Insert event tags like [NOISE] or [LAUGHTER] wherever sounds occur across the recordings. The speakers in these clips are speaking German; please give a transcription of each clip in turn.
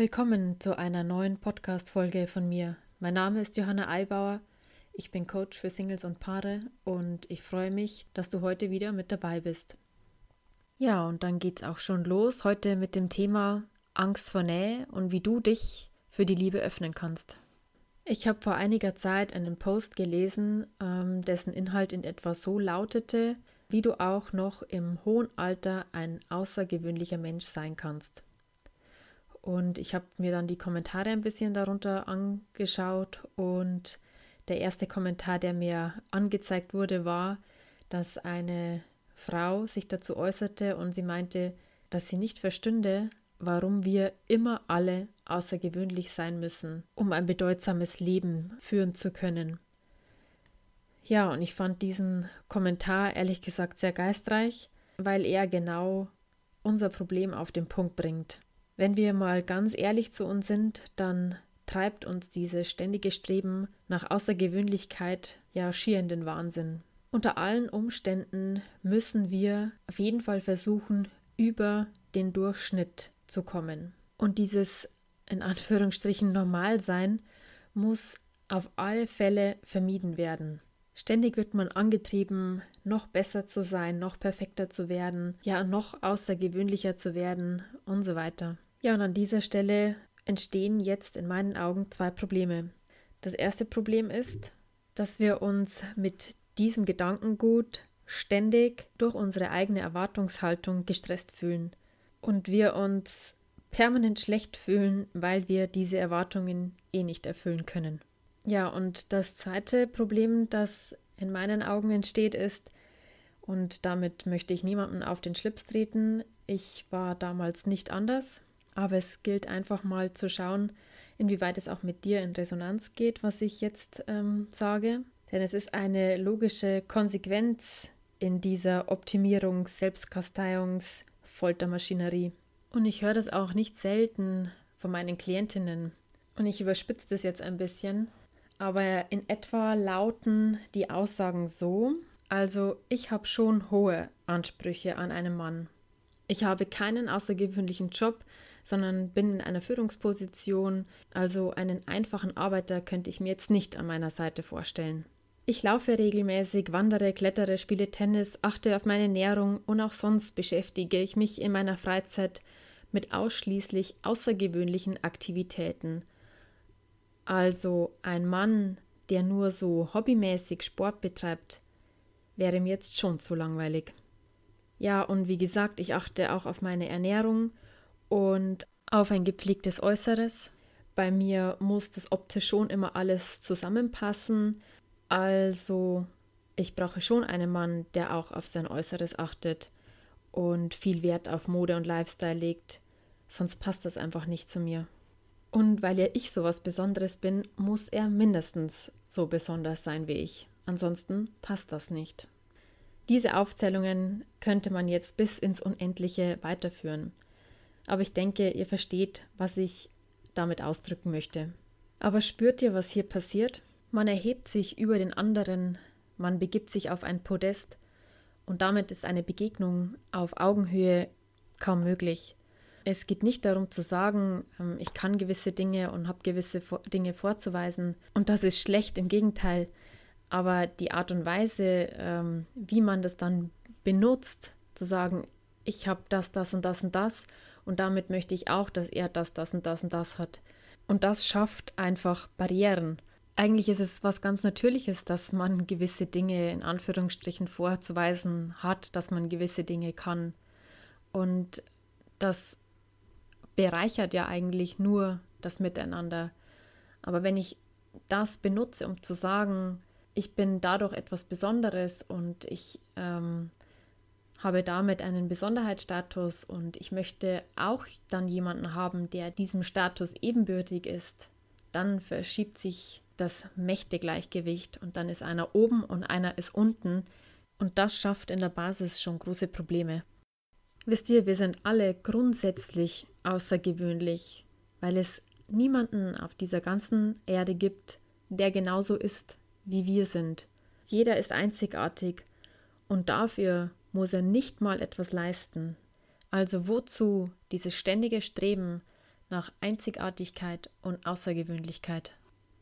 Willkommen zu einer neuen Podcast-Folge von mir. Mein Name ist Johanna Eibauer. Ich bin Coach für Singles und Paare und ich freue mich, dass du heute wieder mit dabei bist. Ja, und dann geht's auch schon los heute mit dem Thema Angst vor Nähe und wie du dich für die Liebe öffnen kannst. Ich habe vor einiger Zeit einen Post gelesen, ähm, dessen Inhalt in etwa so lautete, wie du auch noch im hohen Alter ein außergewöhnlicher Mensch sein kannst. Und ich habe mir dann die Kommentare ein bisschen darunter angeschaut und der erste Kommentar, der mir angezeigt wurde, war, dass eine Frau sich dazu äußerte und sie meinte, dass sie nicht verstünde, warum wir immer alle außergewöhnlich sein müssen, um ein bedeutsames Leben führen zu können. Ja, und ich fand diesen Kommentar ehrlich gesagt sehr geistreich, weil er genau unser Problem auf den Punkt bringt. Wenn wir mal ganz ehrlich zu uns sind, dann treibt uns dieses ständige Streben nach Außergewöhnlichkeit ja schier in den Wahnsinn. Unter allen Umständen müssen wir auf jeden Fall versuchen, über den Durchschnitt zu kommen. Und dieses in Anführungsstrichen Normalsein muss auf alle Fälle vermieden werden. Ständig wird man angetrieben, noch besser zu sein, noch perfekter zu werden, ja, noch außergewöhnlicher zu werden und so weiter. Ja, und an dieser Stelle entstehen jetzt in meinen Augen zwei Probleme. Das erste Problem ist, dass wir uns mit diesem Gedankengut ständig durch unsere eigene Erwartungshaltung gestresst fühlen und wir uns permanent schlecht fühlen, weil wir diese Erwartungen eh nicht erfüllen können. Ja, und das zweite Problem, das in meinen Augen entsteht, ist, und damit möchte ich niemandem auf den Schlips treten, ich war damals nicht anders. Aber es gilt einfach mal zu schauen, inwieweit es auch mit dir in Resonanz geht, was ich jetzt ähm, sage. Denn es ist eine logische Konsequenz in dieser Optimierungs-, Selbstkasteiungs-, Foltermaschinerie. Und ich höre das auch nicht selten von meinen Klientinnen. Und ich überspitze das jetzt ein bisschen. Aber in etwa lauten die Aussagen so, also ich habe schon hohe Ansprüche an einen Mann. Ich habe keinen außergewöhnlichen Job, sondern bin in einer Führungsposition, also einen einfachen Arbeiter könnte ich mir jetzt nicht an meiner Seite vorstellen. Ich laufe regelmäßig, wandere, klettere, spiele Tennis, achte auf meine Ernährung und auch sonst beschäftige ich mich in meiner Freizeit mit ausschließlich außergewöhnlichen Aktivitäten. Also ein Mann, der nur so hobbymäßig Sport betreibt, wäre mir jetzt schon zu langweilig. Ja, und wie gesagt, ich achte auch auf meine Ernährung und auf ein gepflegtes Äußeres. Bei mir muss das optisch schon immer alles zusammenpassen. Also ich brauche schon einen Mann, der auch auf sein Äußeres achtet und viel Wert auf Mode und Lifestyle legt. Sonst passt das einfach nicht zu mir. Und weil ja ich sowas Besonderes bin, muss er mindestens so besonders sein wie ich. Ansonsten passt das nicht. Diese Aufzählungen könnte man jetzt bis ins Unendliche weiterführen aber ich denke, ihr versteht, was ich damit ausdrücken möchte. Aber spürt ihr, was hier passiert? Man erhebt sich über den anderen, man begibt sich auf ein Podest und damit ist eine Begegnung auf Augenhöhe kaum möglich. Es geht nicht darum zu sagen, ähm, ich kann gewisse Dinge und habe gewisse Dinge vorzuweisen und das ist schlecht, im Gegenteil. Aber die Art und Weise, ähm, wie man das dann benutzt, zu sagen, ich habe das, das und das und das und damit möchte ich auch, dass er das, das und das und das hat. Und das schafft einfach Barrieren. Eigentlich ist es was ganz Natürliches, dass man gewisse Dinge in Anführungsstrichen vorzuweisen hat, dass man gewisse Dinge kann. Und das bereichert ja eigentlich nur das Miteinander. Aber wenn ich das benutze, um zu sagen, ich bin dadurch etwas Besonderes und ich ähm, habe damit einen Besonderheitsstatus und ich möchte auch dann jemanden haben, der diesem Status ebenbürtig ist, dann verschiebt sich das Mächtegleichgewicht und dann ist einer oben und einer ist unten und das schafft in der Basis schon große Probleme. Wisst ihr, wir sind alle grundsätzlich außergewöhnlich, weil es niemanden auf dieser ganzen Erde gibt, der genauso ist, wie wir sind. Jeder ist einzigartig und dafür muss er nicht mal etwas leisten. Also wozu dieses ständige Streben nach Einzigartigkeit und Außergewöhnlichkeit.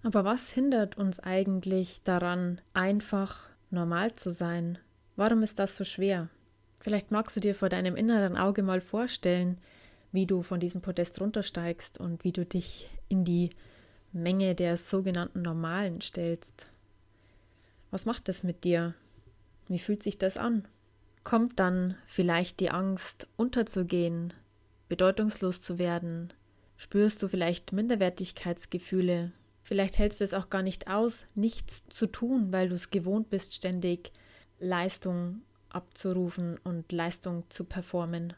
Aber was hindert uns eigentlich daran, einfach normal zu sein? Warum ist das so schwer? Vielleicht magst du dir vor deinem inneren Auge mal vorstellen, wie du von diesem Podest runtersteigst und wie du dich in die Menge der sogenannten Normalen stellst. Was macht das mit dir? Wie fühlt sich das an? Kommt dann vielleicht die Angst, unterzugehen, bedeutungslos zu werden? Spürst du vielleicht Minderwertigkeitsgefühle? Vielleicht hältst du es auch gar nicht aus, nichts zu tun, weil du es gewohnt bist, ständig Leistung abzurufen und Leistung zu performen.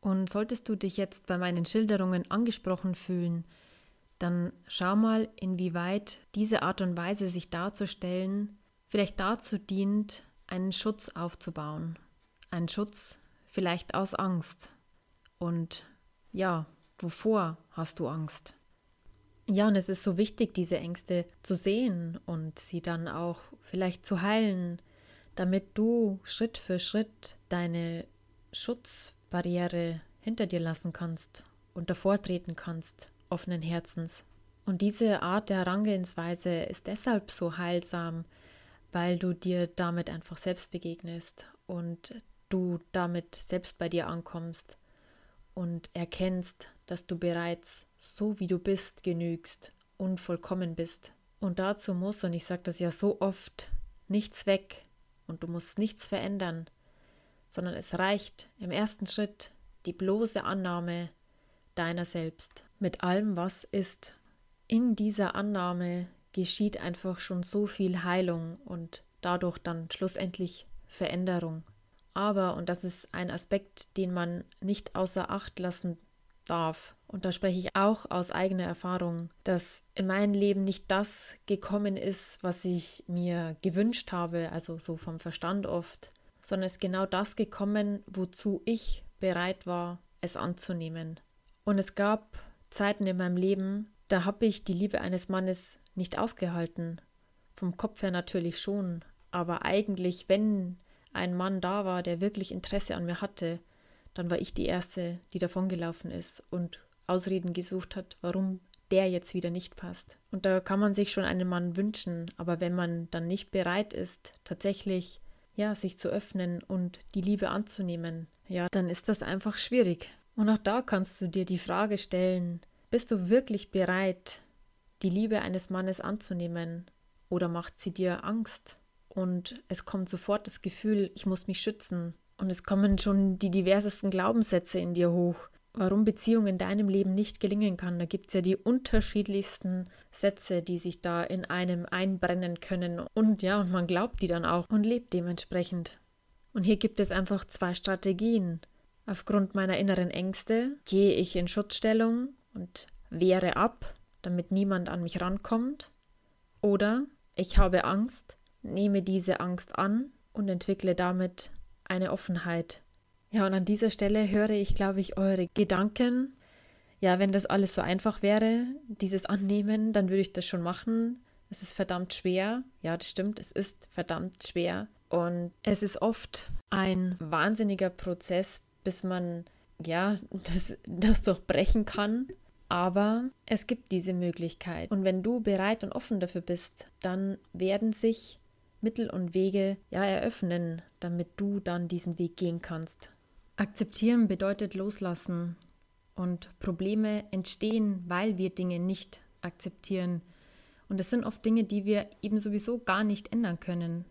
Und solltest du dich jetzt bei meinen Schilderungen angesprochen fühlen, dann schau mal, inwieweit diese Art und Weise, sich darzustellen, vielleicht dazu dient, einen Schutz aufzubauen. Einen Schutz vielleicht aus Angst. Und ja, wovor hast du Angst? Ja, und es ist so wichtig, diese Ängste zu sehen und sie dann auch vielleicht zu heilen, damit du Schritt für Schritt deine Schutzbarriere hinter dir lassen kannst und davor treten kannst, offenen Herzens. Und diese Art der Herangehensweise ist deshalb so heilsam, weil du dir damit einfach selbst begegnest und du damit selbst bei dir ankommst und erkennst, dass du bereits so wie du bist genügst und vollkommen bist. Und dazu muss, und ich sage das ja so oft, nichts weg und du musst nichts verändern, sondern es reicht im ersten Schritt die bloße Annahme deiner selbst mit allem, was ist. In dieser Annahme geschieht einfach schon so viel Heilung und dadurch dann schlussendlich Veränderung. Aber, und das ist ein Aspekt, den man nicht außer Acht lassen darf, und da spreche ich auch aus eigener Erfahrung, dass in meinem Leben nicht das gekommen ist, was ich mir gewünscht habe, also so vom Verstand oft, sondern es genau das gekommen, wozu ich bereit war, es anzunehmen. Und es gab Zeiten in meinem Leben, da habe ich die Liebe eines Mannes nicht ausgehalten. Vom Kopf her natürlich schon, aber eigentlich, wenn ein Mann da war, der wirklich Interesse an mir hatte, dann war ich die Erste, die davongelaufen ist und Ausreden gesucht hat, warum der jetzt wieder nicht passt. Und da kann man sich schon einen Mann wünschen, aber wenn man dann nicht bereit ist, tatsächlich ja, sich zu öffnen und die Liebe anzunehmen, ja, dann ist das einfach schwierig. Und auch da kannst du dir die Frage stellen, bist du wirklich bereit, die Liebe eines Mannes anzunehmen oder macht sie dir Angst? Und es kommt sofort das Gefühl, ich muss mich schützen. Und es kommen schon die diversesten Glaubenssätze in dir hoch, warum Beziehung in deinem Leben nicht gelingen kann. Da gibt es ja die unterschiedlichsten Sätze, die sich da in einem einbrennen können. Und ja, und man glaubt die dann auch und lebt dementsprechend. Und hier gibt es einfach zwei Strategien. Aufgrund meiner inneren Ängste gehe ich in Schutzstellung und wehre ab, damit niemand an mich rankommt. Oder ich habe Angst, nehme diese Angst an und entwickle damit eine Offenheit. Ja, und an dieser Stelle höre ich, glaube ich, eure Gedanken. Ja, wenn das alles so einfach wäre, dieses Annehmen, dann würde ich das schon machen. Es ist verdammt schwer. Ja, das stimmt, es ist verdammt schwer. Und es ist oft ein wahnsinniger Prozess, bis man ja [LAUGHS] das, das durchbrechen kann. Aber es gibt diese Möglichkeit. Und wenn du bereit und offen dafür bist, dann werden sich Mittel und Wege ja eröffnen, damit du dann diesen Weg gehen kannst. Akzeptieren bedeutet loslassen. Und Probleme entstehen, weil wir Dinge nicht akzeptieren. Und es sind oft Dinge, die wir eben sowieso gar nicht ändern können.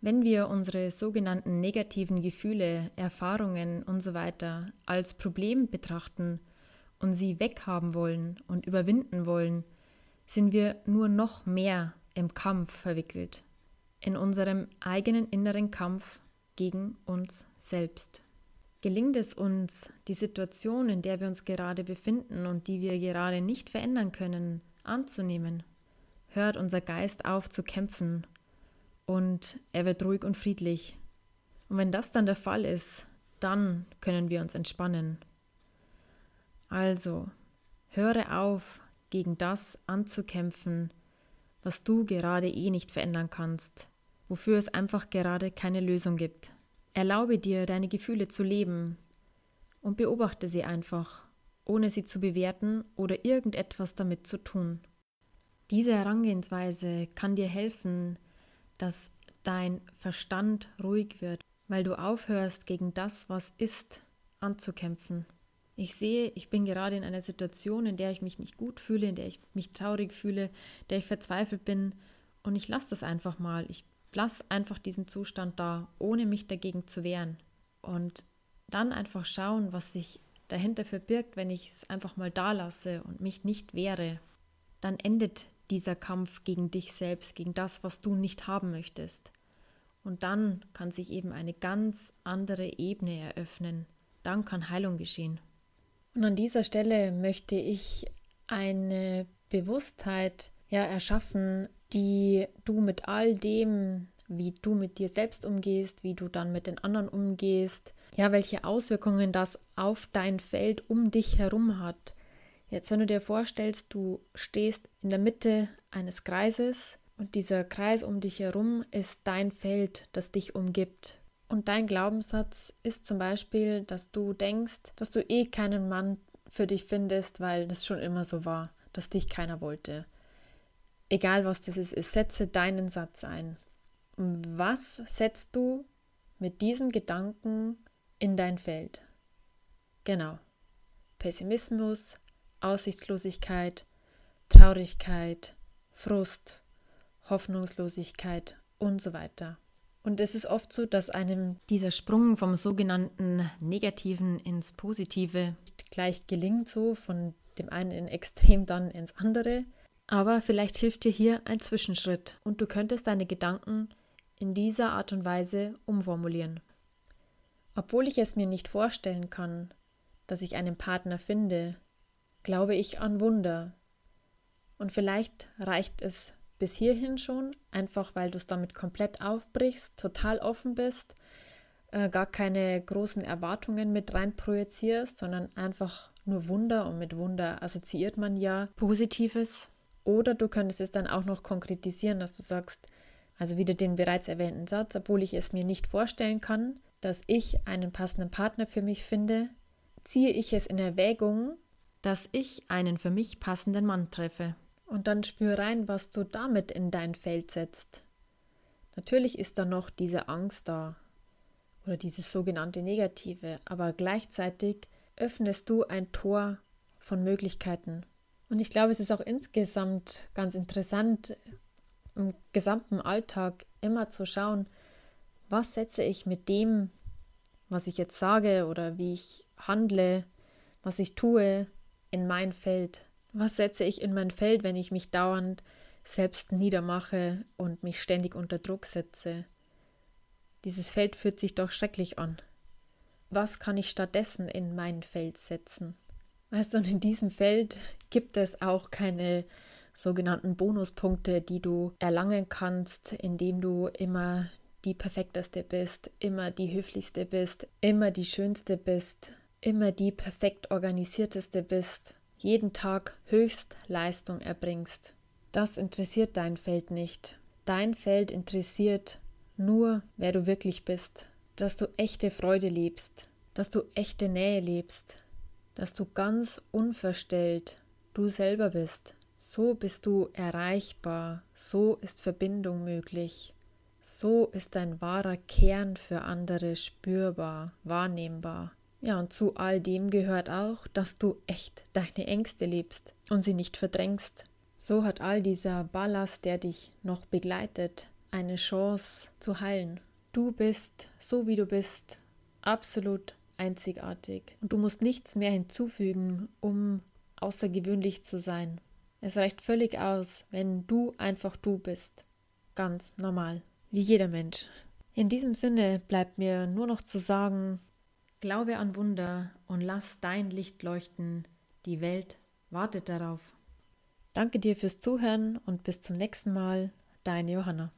Wenn wir unsere sogenannten negativen Gefühle, Erfahrungen und so weiter als Problem betrachten und sie weghaben wollen und überwinden wollen, sind wir nur noch mehr im Kampf verwickelt, in unserem eigenen inneren Kampf gegen uns selbst. Gelingt es uns, die Situation, in der wir uns gerade befinden und die wir gerade nicht verändern können, anzunehmen, hört unser Geist auf zu kämpfen und er wird ruhig und friedlich. Und wenn das dann der Fall ist, dann können wir uns entspannen. Also, höre auf, gegen das anzukämpfen, was du gerade eh nicht verändern kannst, wofür es einfach gerade keine Lösung gibt. Erlaube dir, deine Gefühle zu leben und beobachte sie einfach ohne sie zu bewerten oder irgendetwas damit zu tun. Diese Herangehensweise kann dir helfen, dass dein Verstand ruhig wird, weil du aufhörst, gegen das, was ist, anzukämpfen. Ich sehe, ich bin gerade in einer Situation, in der ich mich nicht gut fühle, in der ich mich traurig fühle, in der ich verzweifelt bin und ich lasse das einfach mal. Ich lasse einfach diesen Zustand da, ohne mich dagegen zu wehren. Und dann einfach schauen, was sich dahinter verbirgt, wenn ich es einfach mal da lasse und mich nicht wehre. Dann endet dieser Kampf gegen dich selbst, gegen das, was du nicht haben möchtest. Und dann kann sich eben eine ganz andere Ebene eröffnen. Dann kann Heilung geschehen. Und an dieser Stelle möchte ich eine Bewusstheit ja, erschaffen, die du mit all dem, wie du mit dir selbst umgehst, wie du dann mit den anderen umgehst, ja, welche Auswirkungen das auf dein Feld um dich herum hat. Jetzt, wenn du dir vorstellst, du stehst in der Mitte eines Kreises und dieser Kreis um dich herum ist dein Feld, das dich umgibt. Und dein Glaubenssatz ist zum Beispiel, dass du denkst, dass du eh keinen Mann für dich findest, weil das schon immer so war, dass dich keiner wollte. Egal was das ist, setze deinen Satz ein. Was setzt du mit diesem Gedanken in dein Feld? Genau. Pessimismus, Aussichtslosigkeit, Traurigkeit, Frust, Hoffnungslosigkeit und so weiter. Und es ist oft so, dass einem dieser Sprung vom sogenannten Negativen ins Positive gleich gelingt, so von dem einen in Extrem dann ins andere. Aber vielleicht hilft dir hier ein Zwischenschritt und du könntest deine Gedanken in dieser Art und Weise umformulieren. Obwohl ich es mir nicht vorstellen kann, dass ich einen Partner finde, glaube ich an Wunder. Und vielleicht reicht es bis hierhin schon, einfach weil du es damit komplett aufbrichst, total offen bist, äh, gar keine großen Erwartungen mit rein projizierst, sondern einfach nur Wunder und mit Wunder assoziiert man ja Positives. Oder du könntest es dann auch noch konkretisieren, dass du sagst, also wieder den bereits erwähnten Satz, obwohl ich es mir nicht vorstellen kann, dass ich einen passenden Partner für mich finde, ziehe ich es in Erwägung, dass ich einen für mich passenden Mann treffe. Und dann spür rein, was du damit in dein Feld setzt. Natürlich ist da noch diese Angst da oder dieses sogenannte Negative, aber gleichzeitig öffnest du ein Tor von Möglichkeiten. Und ich glaube, es ist auch insgesamt ganz interessant, im gesamten Alltag immer zu schauen, was setze ich mit dem, was ich jetzt sage oder wie ich handle, was ich tue, in mein Feld. Was setze ich in mein Feld, wenn ich mich dauernd selbst niedermache und mich ständig unter Druck setze? Dieses Feld fühlt sich doch schrecklich an. Was kann ich stattdessen in mein Feld setzen? Weißt du, und in diesem Feld gibt es auch keine sogenannten Bonuspunkte, die du erlangen kannst, indem du immer die perfekteste bist, immer die höflichste bist, immer die schönste bist, immer die perfekt organisierteste bist jeden Tag Höchstleistung erbringst. Das interessiert dein Feld nicht. Dein Feld interessiert nur, wer du wirklich bist, dass du echte Freude lebst, dass du echte Nähe lebst, dass du ganz unverstellt du selber bist. So bist du erreichbar, so ist Verbindung möglich, so ist dein wahrer Kern für andere spürbar, wahrnehmbar. Ja, und zu all dem gehört auch, dass du echt deine Ängste liebst und sie nicht verdrängst. So hat all dieser Ballast, der dich noch begleitet, eine Chance zu heilen. Du bist, so wie du bist, absolut einzigartig. Und du musst nichts mehr hinzufügen, um außergewöhnlich zu sein. Es reicht völlig aus, wenn du einfach du bist. Ganz normal. Wie jeder Mensch. In diesem Sinne bleibt mir nur noch zu sagen, Glaube an Wunder und lass dein Licht leuchten. Die Welt wartet darauf. Danke dir fürs Zuhören und bis zum nächsten Mal. Deine Johanna.